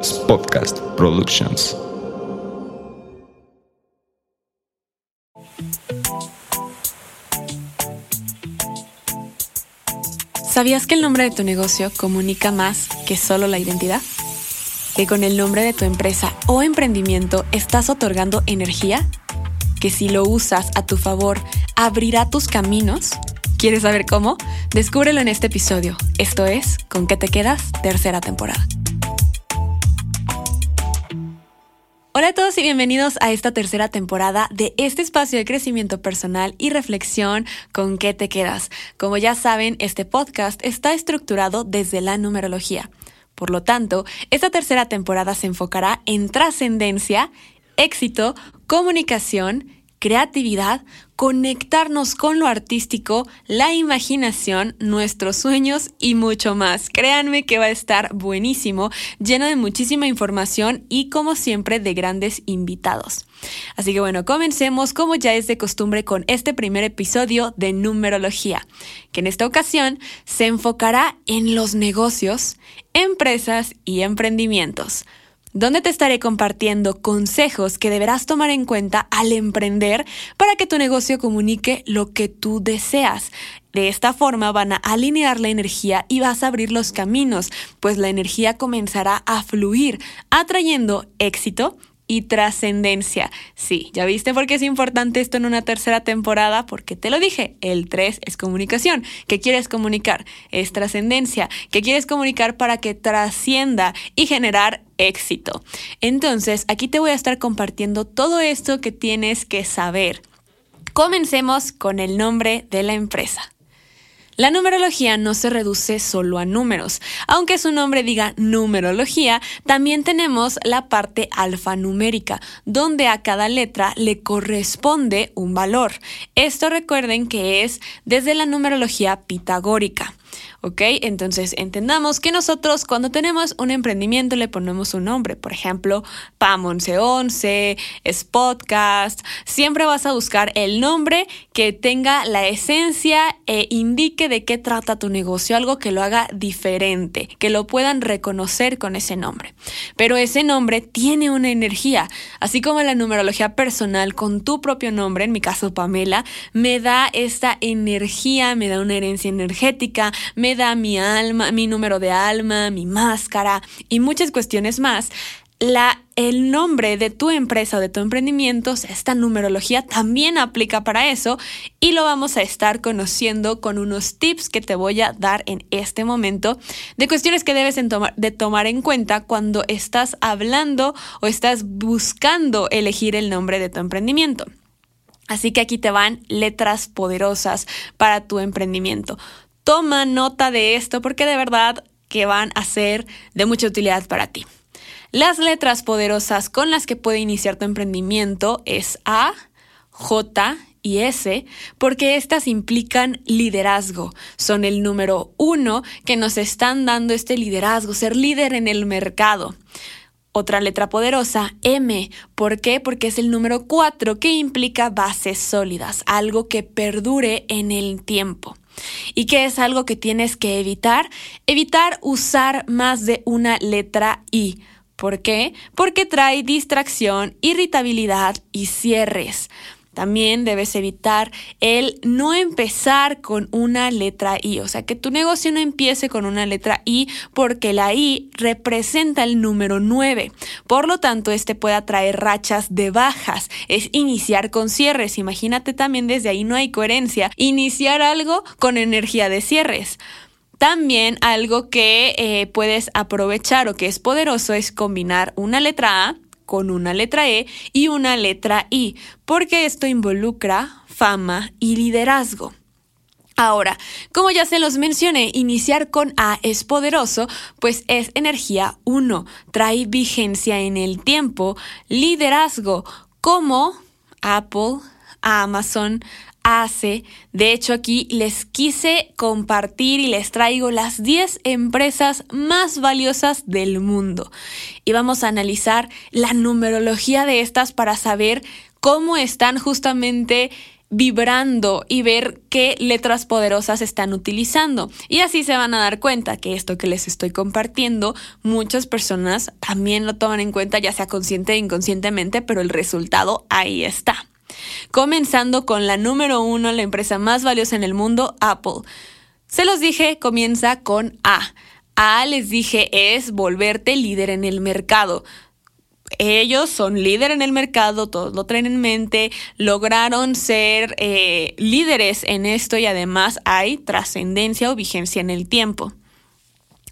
Podcast Productions. ¿Sabías que el nombre de tu negocio comunica más que solo la identidad? ¿Que con el nombre de tu empresa o emprendimiento estás otorgando energía? ¿Que si lo usas a tu favor abrirá tus caminos? ¿Quieres saber cómo? Descúbrelo en este episodio. Esto es ¿Con qué te quedas? Tercera temporada. Hola a todos y bienvenidos a esta tercera temporada de este espacio de crecimiento personal y reflexión con qué te quedas. Como ya saben, este podcast está estructurado desde la numerología. Por lo tanto, esta tercera temporada se enfocará en trascendencia, éxito, comunicación, creatividad, conectarnos con lo artístico, la imaginación, nuestros sueños y mucho más. Créanme que va a estar buenísimo, lleno de muchísima información y como siempre de grandes invitados. Así que bueno, comencemos como ya es de costumbre con este primer episodio de numerología, que en esta ocasión se enfocará en los negocios, empresas y emprendimientos donde te estaré compartiendo consejos que deberás tomar en cuenta al emprender para que tu negocio comunique lo que tú deseas. De esta forma van a alinear la energía y vas a abrir los caminos, pues la energía comenzará a fluir, atrayendo éxito, y trascendencia. Sí, ya viste por qué es importante esto en una tercera temporada, porque te lo dije, el 3 es comunicación. ¿Qué quieres comunicar? Es trascendencia. ¿Qué quieres comunicar para que trascienda y generar éxito? Entonces, aquí te voy a estar compartiendo todo esto que tienes que saber. Comencemos con el nombre de la empresa. La numerología no se reduce solo a números. Aunque su nombre diga numerología, también tenemos la parte alfanumérica, donde a cada letra le corresponde un valor. Esto recuerden que es desde la numerología pitagórica. ¿Ok? Entonces entendamos que nosotros cuando tenemos un emprendimiento le ponemos un nombre, por ejemplo, PAM 1111, es siempre vas a buscar el nombre que tenga la esencia e indique de qué trata tu negocio, algo que lo haga diferente, que lo puedan reconocer con ese nombre. Pero ese nombre tiene una energía, así como la numerología personal con tu propio nombre, en mi caso Pamela, me da esta energía, me da una herencia energética, me da mi alma, mi número de alma, mi máscara y muchas cuestiones más. La, el nombre de tu empresa o de tu emprendimiento, esta numerología también aplica para eso y lo vamos a estar conociendo con unos tips que te voy a dar en este momento de cuestiones que debes de tomar en cuenta cuando estás hablando o estás buscando elegir el nombre de tu emprendimiento. Así que aquí te van letras poderosas para tu emprendimiento. Toma nota de esto porque de verdad que van a ser de mucha utilidad para ti. Las letras poderosas con las que puede iniciar tu emprendimiento es A, J y S, porque estas implican liderazgo. Son el número uno que nos están dando este liderazgo, ser líder en el mercado. Otra letra poderosa, M. ¿Por qué? Porque es el número cuatro que implica bases sólidas, algo que perdure en el tiempo. ¿Y qué es algo que tienes que evitar? Evitar usar más de una letra I. ¿Por qué? Porque trae distracción, irritabilidad y cierres. También debes evitar el no empezar con una letra I, o sea, que tu negocio no empiece con una letra I porque la I representa el número 9. Por lo tanto, este puede atraer rachas de bajas, es iniciar con cierres. Imagínate también desde ahí no hay coherencia, iniciar algo con energía de cierres. También algo que eh, puedes aprovechar o que es poderoso es combinar una letra A con una letra E y una letra I, porque esto involucra fama y liderazgo. Ahora, como ya se los mencioné, iniciar con A es poderoso, pues es energía 1, trae vigencia en el tiempo, liderazgo, como Apple, Amazon, hace. De hecho, aquí les quise compartir y les traigo las 10 empresas más valiosas del mundo. Y vamos a analizar la numerología de estas para saber cómo están justamente vibrando y ver qué letras poderosas están utilizando. Y así se van a dar cuenta que esto que les estoy compartiendo, muchas personas también lo toman en cuenta, ya sea consciente o inconscientemente, pero el resultado ahí está. Comenzando con la número uno, la empresa más valiosa en el mundo, Apple. Se los dije, comienza con A. A les dije es volverte líder en el mercado ellos son líder en el mercado, todos lo traen en mente, lograron ser eh, líderes en esto y además hay trascendencia o vigencia en el tiempo.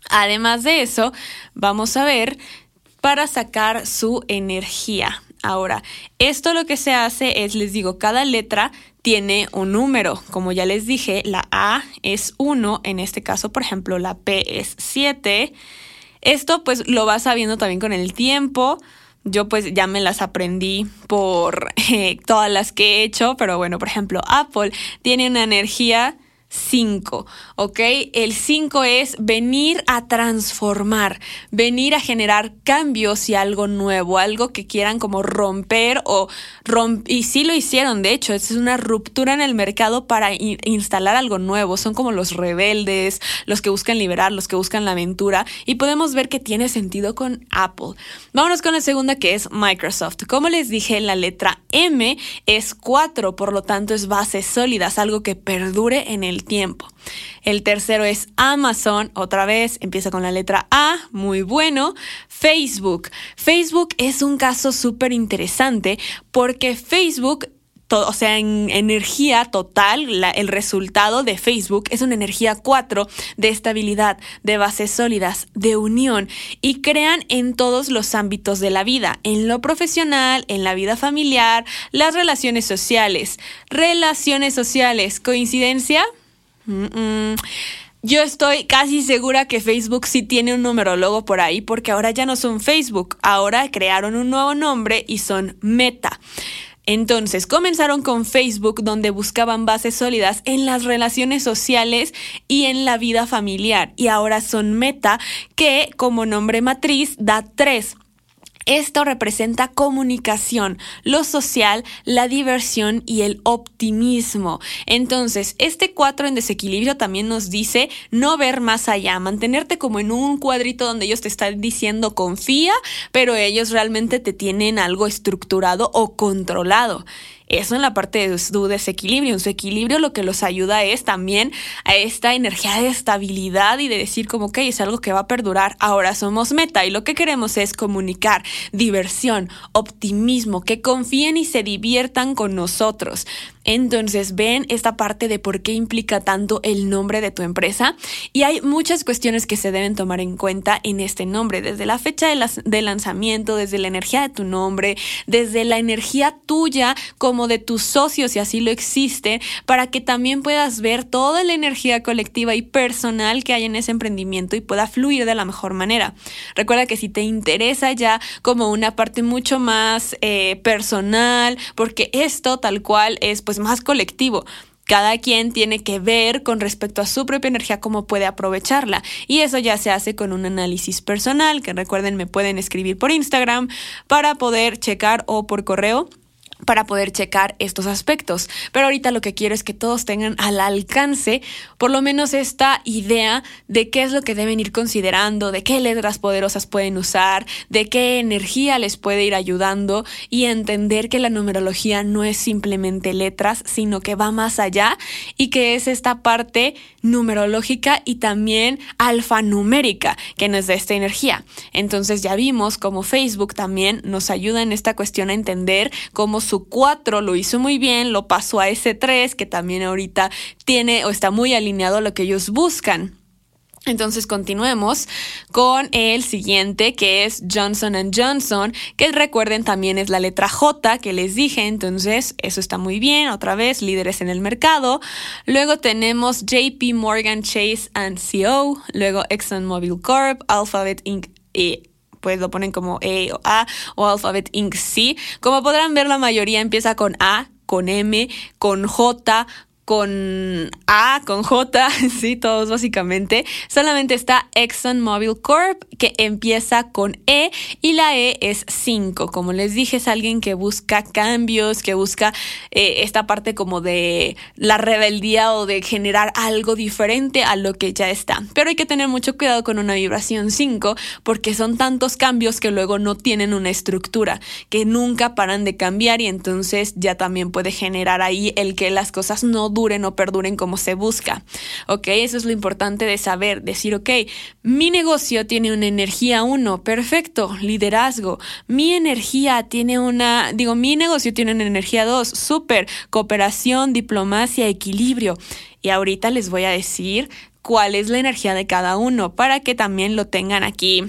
Además de eso, vamos a ver para sacar su energía. Ahora, esto lo que se hace es, les digo, cada letra tiene un número. Como ya les dije, la A es 1, en este caso, por ejemplo, la P es 7. Esto pues lo vas sabiendo también con el tiempo. Yo pues ya me las aprendí por eh, todas las que he hecho, pero bueno, por ejemplo, Apple tiene una energía 5, ¿ok? El 5 es venir a transformar, venir a generar cambios y algo nuevo, algo que quieran como romper o romp y sí lo hicieron, de hecho, es una ruptura en el mercado para instalar algo nuevo, son como los rebeldes, los que buscan liberar, los que buscan la aventura y podemos ver que tiene sentido con Apple. Vámonos con la segunda que es Microsoft. Como les dije, la letra M es 4, por lo tanto es bases sólidas, algo que perdure en el tiempo. El tercero es Amazon, otra vez empieza con la letra A, muy bueno. Facebook. Facebook es un caso súper interesante porque Facebook o sea, en energía total, el resultado de Facebook es una energía 4 de estabilidad, de bases sólidas, de unión y crean en todos los ámbitos de la vida, en lo profesional, en la vida familiar, las relaciones sociales. Relaciones sociales, ¿coincidencia? Yo estoy casi segura que Facebook sí tiene un numerólogo por ahí porque ahora ya no son Facebook, ahora crearon un nuevo nombre y son Meta. Entonces, comenzaron con Facebook donde buscaban bases sólidas en las relaciones sociales y en la vida familiar. Y ahora son Meta que como nombre matriz da tres esto representa comunicación, lo social, la diversión y el optimismo. Entonces, este 4 en desequilibrio también nos dice no ver más allá, mantenerte como en un cuadrito donde ellos te están diciendo confía, pero ellos realmente te tienen algo estructurado o controlado. Eso en la parte de su desequilibrio. En su equilibrio lo que los ayuda es también a esta energía de estabilidad y de decir como que es algo que va a perdurar. Ahora somos meta y lo que queremos es comunicar diversión, optimismo, que confíen y se diviertan con nosotros. Entonces ven esta parte de por qué implica tanto el nombre de tu empresa y hay muchas cuestiones que se deben tomar en cuenta en este nombre, desde la fecha de, lanzamiento, desde la energía de tu nombre, desde la energía tuya como de tus socios si así lo existe, para que también puedas ver toda la energía colectiva y personal que hay en ese emprendimiento y pueda fluir de la mejor manera. Recuerda que si te interesa ya como una parte mucho más eh, personal, porque esto tal cual es pues más colectivo. Cada quien tiene que ver con respecto a su propia energía cómo puede aprovecharla. Y eso ya se hace con un análisis personal, que recuerden me pueden escribir por Instagram para poder checar o por correo para poder checar estos aspectos. Pero ahorita lo que quiero es que todos tengan al alcance por lo menos esta idea de qué es lo que deben ir considerando, de qué letras poderosas pueden usar, de qué energía les puede ir ayudando y entender que la numerología no es simplemente letras, sino que va más allá y que es esta parte numerológica y también alfanumérica que nos da esta energía. Entonces ya vimos cómo Facebook también nos ayuda en esta cuestión a entender cómo su 4 lo hizo muy bien, lo pasó a ese 3 que también ahorita tiene o está muy alineado a lo que ellos buscan. Entonces continuemos con el siguiente que es Johnson Johnson, que recuerden también es la letra J que les dije, entonces eso está muy bien, otra vez líderes en el mercado. Luego tenemos JP Morgan Chase CO, luego ExxonMobil Corp, Alphabet Inc. E pues lo ponen como E o A o Alphabet Inc. C. Como podrán ver, la mayoría empieza con A, con M, con J, con A, con J, sí, todos básicamente. Solamente está ExxonMobil Corp, que empieza con E y la E es 5. Como les dije, es alguien que busca cambios, que busca eh, esta parte como de la rebeldía o de generar algo diferente a lo que ya está. Pero hay que tener mucho cuidado con una vibración 5 porque son tantos cambios que luego no tienen una estructura, que nunca paran de cambiar y entonces ya también puede generar ahí el que las cosas no duren o perduren como se busca. ¿Ok? Eso es lo importante de saber, decir, ok, mi negocio tiene una energía 1, perfecto, liderazgo. Mi energía tiene una, digo, mi negocio tiene una energía 2, súper, cooperación, diplomacia, equilibrio. Y ahorita les voy a decir cuál es la energía de cada uno para que también lo tengan aquí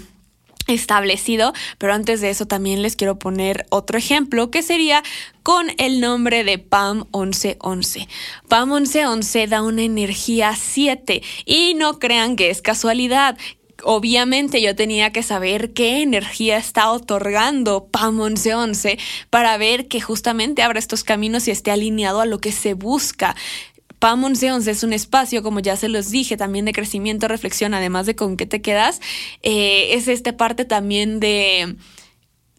establecido, pero antes de eso también les quiero poner otro ejemplo que sería con el nombre de PAM 1111. PAM 1111 da una energía 7 y no crean que es casualidad. Obviamente yo tenía que saber qué energía está otorgando PAM 1111 para ver que justamente abra estos caminos y esté alineado a lo que se busca. PAM 1111 es un espacio, como ya se los dije, también de crecimiento, reflexión, además de con qué te quedas. Eh, es esta parte también de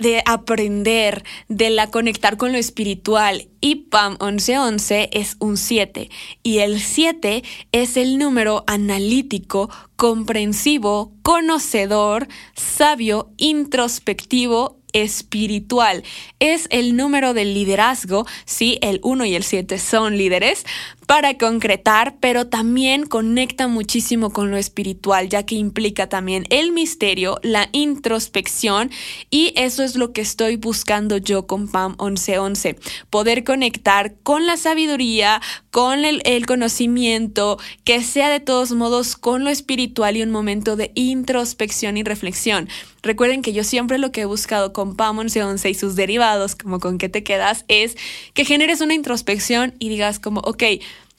de aprender, de la conectar con lo espiritual. Y PAM 1111 es un 7. Y el 7 es el número analítico, comprensivo, conocedor, sabio, introspectivo espiritual. Es el número del liderazgo, sí, el 1 y el 7 son líderes, para concretar, pero también conecta muchísimo con lo espiritual, ya que implica también el misterio, la introspección, y eso es lo que estoy buscando yo con PAM 1111, poder conectar con la sabiduría, con el, conocimiento, que sea de todos modos con lo espiritual y un momento de introspección y reflexión. Recuerden que yo siempre lo que he buscado con PAM 1111 y sus derivados, como con qué te quedas, es que generes una introspección y digas como, ok,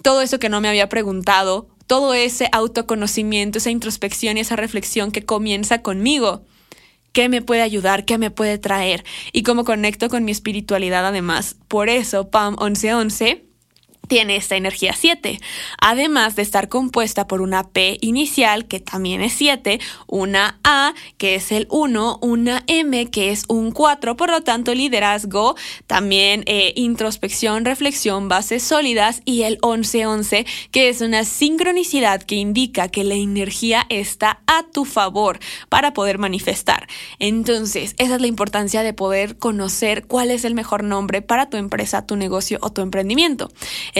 todo eso que no me había preguntado, todo ese autoconocimiento, esa introspección y esa reflexión que comienza conmigo. ¿Qué me puede ayudar? ¿Qué me puede traer? Y cómo conecto con mi espiritualidad además. Por eso, PAM 1111 tiene esta energía 7, además de estar compuesta por una P inicial, que también es 7, una A, que es el 1, una M, que es un 4, por lo tanto liderazgo, también eh, introspección, reflexión, bases sólidas y el 11-11, que es una sincronicidad que indica que la energía está a tu favor para poder manifestar. Entonces, esa es la importancia de poder conocer cuál es el mejor nombre para tu empresa, tu negocio o tu emprendimiento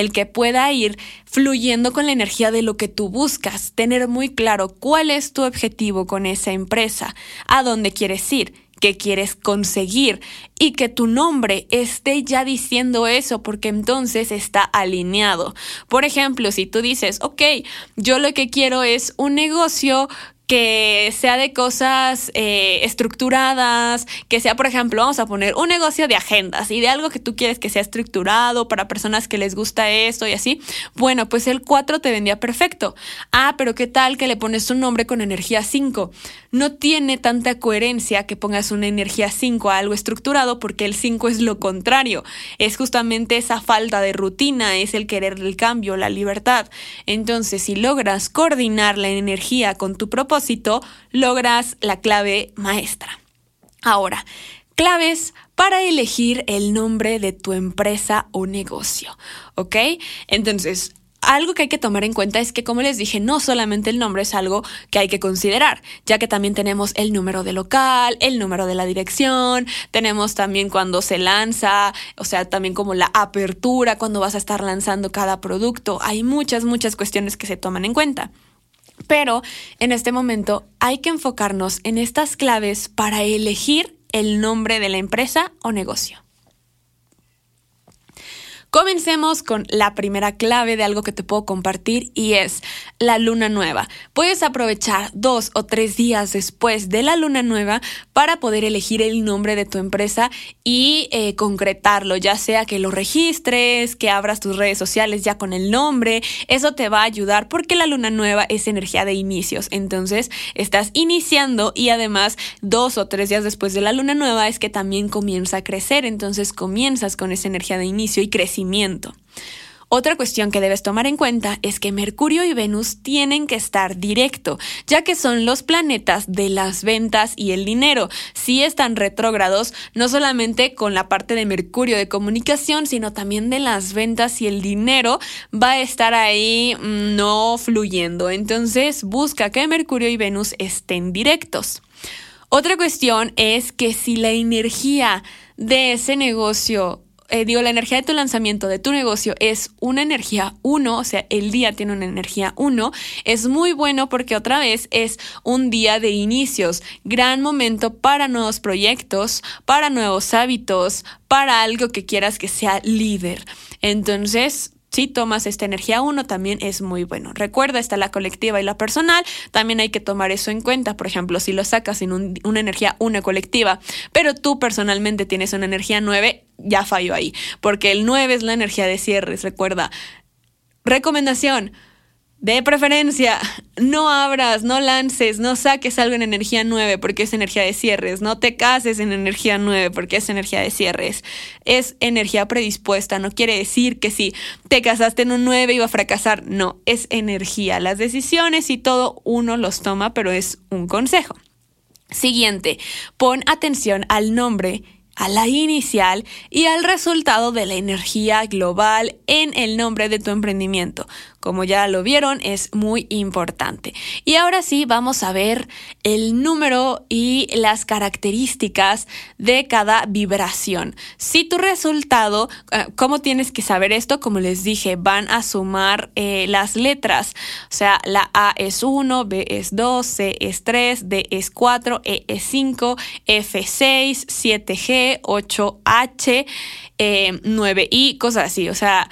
que pueda ir fluyendo con la energía de lo que tú buscas, tener muy claro cuál es tu objetivo con esa empresa, a dónde quieres ir, qué quieres conseguir y que tu nombre esté ya diciendo eso porque entonces está alineado. Por ejemplo, si tú dices, ok, yo lo que quiero es un negocio que sea de cosas eh, estructuradas, que sea, por ejemplo, vamos a poner un negocio de agendas y de algo que tú quieres que sea estructurado para personas que les gusta esto y así. Bueno, pues el 4 te vendía perfecto. Ah, pero ¿qué tal que le pones un nombre con energía 5? No tiene tanta coherencia que pongas una energía 5 a algo estructurado porque el 5 es lo contrario. Es justamente esa falta de rutina, es el querer el cambio, la libertad. Entonces, si logras coordinar la energía con tu propósito, logras la clave maestra. Ahora, claves para elegir el nombre de tu empresa o negocio, ¿ok? Entonces, algo que hay que tomar en cuenta es que, como les dije, no solamente el nombre es algo que hay que considerar, ya que también tenemos el número de local, el número de la dirección, tenemos también cuando se lanza, o sea, también como la apertura, cuando vas a estar lanzando cada producto. Hay muchas, muchas cuestiones que se toman en cuenta. Pero en este momento hay que enfocarnos en estas claves para elegir el nombre de la empresa o negocio. Comencemos con la primera clave de algo que te puedo compartir y es la luna nueva. Puedes aprovechar dos o tres días después de la luna nueva para poder elegir el nombre de tu empresa y eh, concretarlo, ya sea que lo registres, que abras tus redes sociales ya con el nombre. Eso te va a ayudar porque la luna nueva es energía de inicios. Entonces estás iniciando y además dos o tres días después de la luna nueva es que también comienza a crecer. Entonces comienzas con esa energía de inicio y crecimiento. Otra cuestión que debes tomar en cuenta es que Mercurio y Venus tienen que estar directo, ya que son los planetas de las ventas y el dinero. Si están retrógrados, no solamente con la parte de Mercurio de comunicación, sino también de las ventas y el dinero, va a estar ahí mm, no fluyendo. Entonces, busca que Mercurio y Venus estén directos. Otra cuestión es que si la energía de ese negocio eh, digo, la energía de tu lanzamiento, de tu negocio, es una energía 1, o sea, el día tiene una energía 1, es muy bueno porque otra vez es un día de inicios, gran momento para nuevos proyectos, para nuevos hábitos, para algo que quieras que sea líder. Entonces, si tomas esta energía 1 también es muy bueno. Recuerda, está la colectiva y la personal, también hay que tomar eso en cuenta. Por ejemplo, si lo sacas en una energía 1 colectiva, pero tú personalmente tienes una energía 9, ya falló ahí, porque el 9 es la energía de cierres, recuerda. Recomendación, de preferencia, no abras, no lances, no saques algo en energía 9 porque es energía de cierres, no te cases en energía 9 porque es energía de cierres. Es energía predispuesta, no quiere decir que si te casaste en un 9 iba a fracasar, no, es energía. Las decisiones y todo uno los toma, pero es un consejo. Siguiente, pon atención al nombre a la inicial y al resultado de la energía global en el nombre de tu emprendimiento. Como ya lo vieron, es muy importante. Y ahora sí, vamos a ver el número y las características de cada vibración. Si tu resultado, eh, ¿cómo tienes que saber esto? Como les dije, van a sumar eh, las letras. O sea, la A es 1, B es 2, C es 3, D es 4, E es 5, F 6, 7G, 8H, 9I, cosas así. O sea,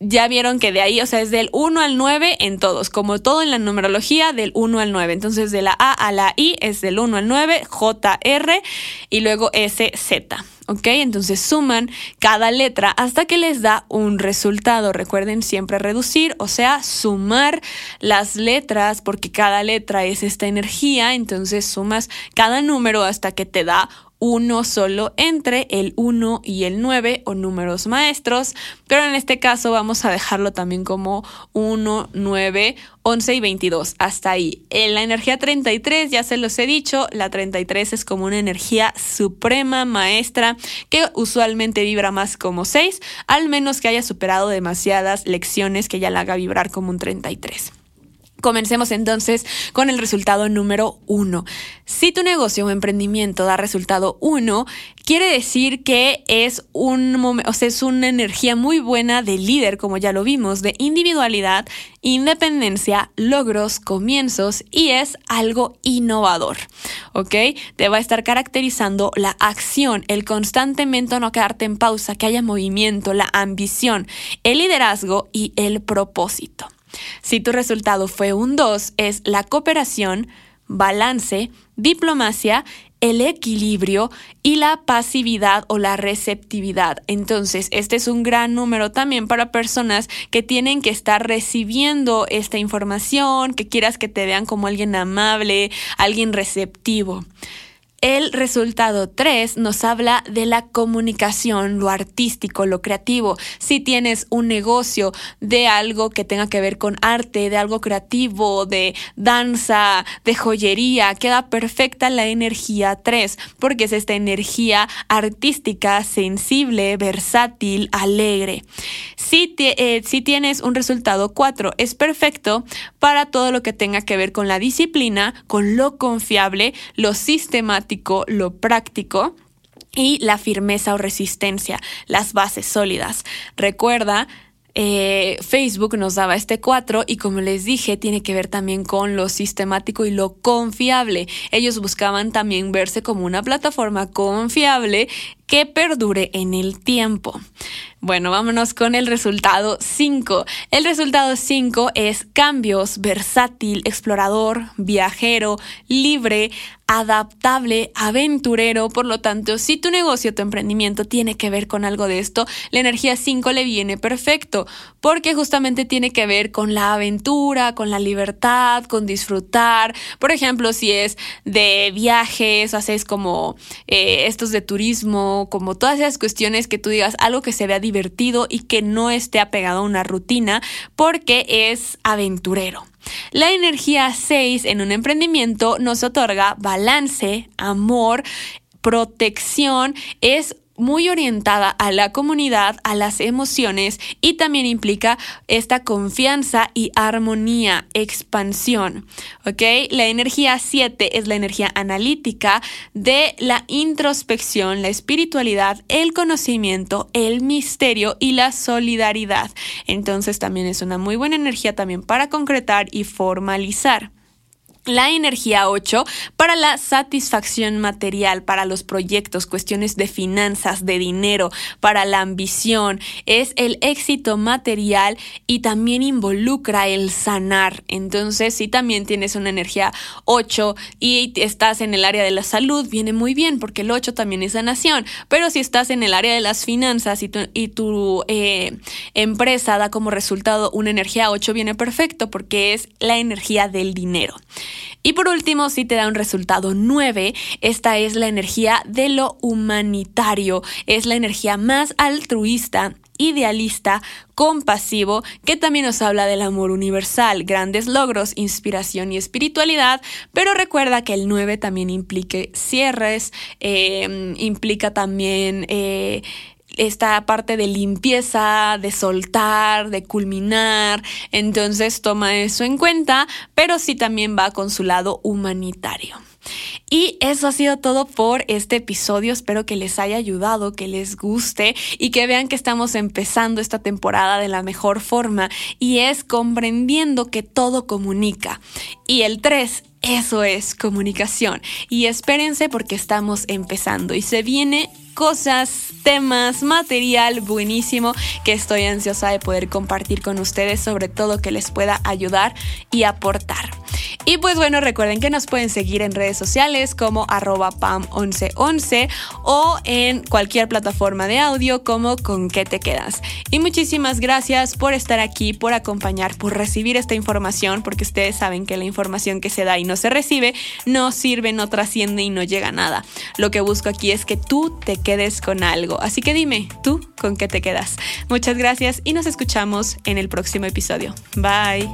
ya vieron que de ahí, o sea, es del 1 al 9 en todos, como todo en la numerología, del 1 al 9. Entonces, de la A a la I es del 1 al 9, J, R y luego S, Z. ¿Ok? Entonces suman cada letra hasta que les da un resultado. Recuerden siempre reducir, o sea, sumar las letras, porque cada letra es esta energía. Entonces sumas cada número hasta que te da uno solo entre el 1 y el 9 o números maestros, pero en este caso vamos a dejarlo también como 1, 9, 11 y 22, hasta ahí. En la energía 33, ya se los he dicho, la 33 es como una energía suprema, maestra, que usualmente vibra más como 6, al menos que haya superado demasiadas lecciones que ya la haga vibrar como un 33. Comencemos entonces con el resultado número uno. Si tu negocio o emprendimiento da resultado uno, quiere decir que es, un, o sea, es una energía muy buena de líder, como ya lo vimos, de individualidad, independencia, logros, comienzos y es algo innovador. ¿Ok? Te va a estar caracterizando la acción, el constantemente no quedarte en pausa, que haya movimiento, la ambición, el liderazgo y el propósito. Si tu resultado fue un 2, es la cooperación, balance, diplomacia, el equilibrio y la pasividad o la receptividad. Entonces, este es un gran número también para personas que tienen que estar recibiendo esta información, que quieras que te vean como alguien amable, alguien receptivo. El resultado 3 nos habla de la comunicación, lo artístico, lo creativo. Si tienes un negocio de algo que tenga que ver con arte, de algo creativo, de danza, de joyería, queda perfecta la energía 3, porque es esta energía artística, sensible, versátil, alegre. Si, eh, tienes un resultado 4, es perfecto para todo lo que tenga que ver con la disciplina, con lo confiable, lo sistemático, lo práctico y la firmeza o resistencia, las bases sólidas. Recuerda, eh, Facebook nos daba este 4 y como les dije, tiene que ver también con lo sistemático y lo confiable. Ellos buscaban también verse como una plataforma confiable que perdure en el tiempo. Bueno, vámonos con el resultado 5. El resultado 5 es cambios, versátil, explorador, viajero, libre, adaptable, aventurero. Por lo tanto, si tu negocio, tu emprendimiento tiene que ver con algo de esto, la energía 5 le viene perfecto, porque justamente tiene que ver con la aventura, con la libertad, con disfrutar. Por ejemplo, si es de viajes, haces como eh, estos de turismo como todas esas cuestiones que tú digas algo que se vea divertido y que no esté apegado a una rutina porque es aventurero. La energía 6 en un emprendimiento nos otorga balance, amor, protección, es muy orientada a la comunidad, a las emociones y también implica esta confianza y armonía, expansión. La energía 7 es la energía analítica de la introspección, la espiritualidad, el conocimiento, el misterio y la solidaridad. Entonces también es una muy buena energía también para concretar y formalizar. La energía 8 para la satisfacción material, para los proyectos, cuestiones de finanzas, de dinero, para la ambición, es el éxito material y también involucra el sanar. Entonces, si también tienes una energía 8 y estás en el área de la salud, viene muy bien porque el 8 también es sanación. Pero si estás en el área de las finanzas y tu, eh, empresa da como resultado una energía 8, viene perfecto porque es la energía del dinero. Y por último, si te da un resultado 9, esta es la energía de lo humanitario, es la energía más altruista idealista, compasivo, que también nos habla del amor universal, grandes logros, inspiración y espiritualidad, pero recuerda que el 9 también implique cierres, eh, implica también... Eh, esta parte de limpieza, de soltar, de culminar. Entonces toma eso en cuenta, pero sí también va con su lado humanitario. Y eso ha sido todo por este episodio. Espero que les haya ayudado, que les guste y que vean que estamos empezando esta temporada de la mejor forma y es comprendiendo que todo comunica. Y el 3 eso es comunicación. Y espérense porque estamos empezando y se viene cosas, temas, material buenísimo que estoy ansiosa de poder compartir con ustedes, sobre todo que les pueda ayudar y aportar. Y pues bueno, recuerden que nos pueden seguir en redes sociales como arroba pam1111 o en cualquier plataforma de audio como con qué te quedas. Y muchísimas gracias por estar aquí, por acompañar, por recibir esta información, porque ustedes saben que la información que se da y no se recibe no sirve, no trasciende y no llega a nada. Lo que busco aquí es que tú te quedes con algo. Así que dime, ¿tú con qué te quedas? Muchas gracias y nos escuchamos en el próximo episodio. Bye.